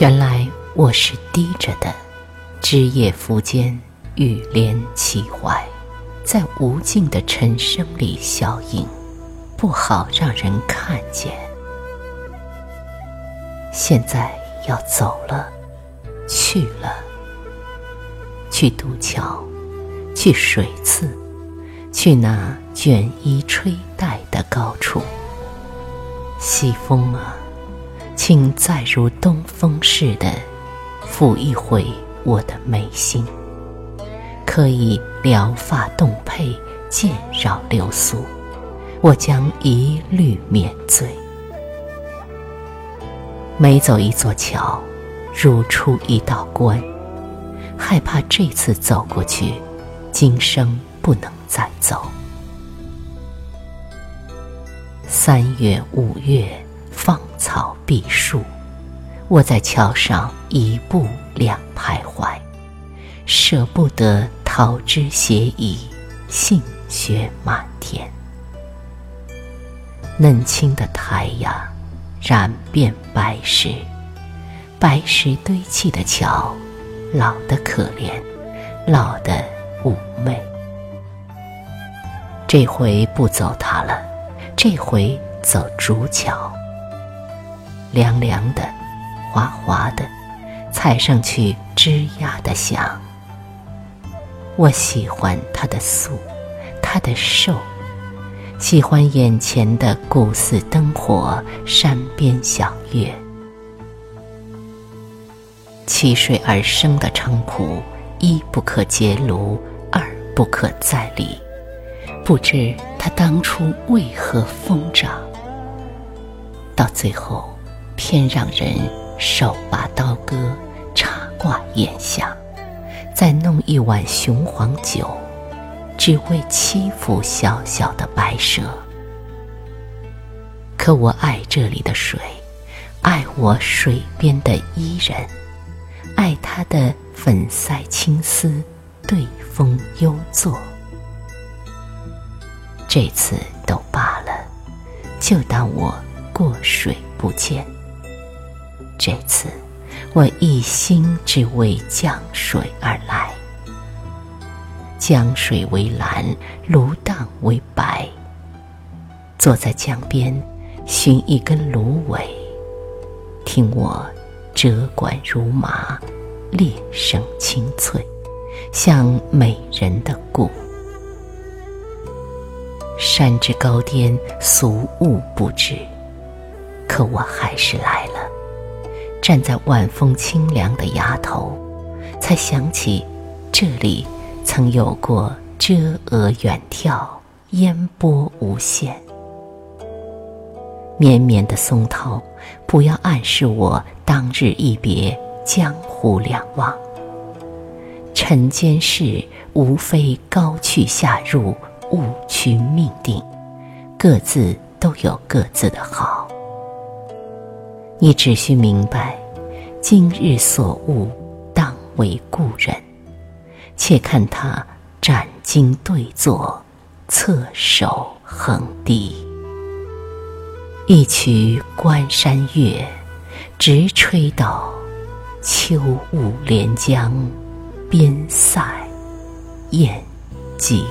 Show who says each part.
Speaker 1: 原来我是低着的，枝叶浮间，雨帘起怀，在无尽的尘声里消影，不好让人看见。现在要走了，去了，去渡桥，去水次，去那卷衣吹带的高处。西风啊！请再如东风似的抚一回我的眉心，可以撩发动佩，渐绕流苏，我将一律免罪。每走一座桥，如出一道关，害怕这次走过去，今生不能再走。三月、五月。草碧树，我在桥上一步两徘徊，舍不得桃枝斜倚，杏雪满天。嫩青的苔呀染遍白石，白石堆砌的桥，老得可怜，老得妩媚。这回不走它了，这回走竹桥。凉凉的，滑滑的，踩上去吱呀的响。我喜欢它的素，它的瘦，喜欢眼前的古寺灯火，山边小月。七水而生的菖蒲，一不可结庐，二不可再理。不知它当初为何疯长，到最后。偏让人手把刀割，插挂眼下，再弄一碗雄黄酒，只为欺负小小的白蛇。可我爱这里的水，爱我水边的伊人，爱他的粉腮青丝，对风幽坐。这次都罢了，就当我过水不见。这次，我一心只为江水而来。江水为蓝，芦荡为白。坐在江边，寻一根芦苇，听我折管如麻，裂声清脆，像美人的鼓。山之高巅，俗物不知，可我还是来了。站在晚风清凉的崖头，才想起这里曾有过遮额远眺，烟波无限。绵绵的松涛，不要暗示我当日一别，江湖两忘。尘间事，无非高去下入，误区命定，各自都有各自的好。你只需明白，今日所悟，当为故人。且看他斩荆对坐，侧首横笛。一曲关山月，直吹到秋雾连江，边塞雁寂。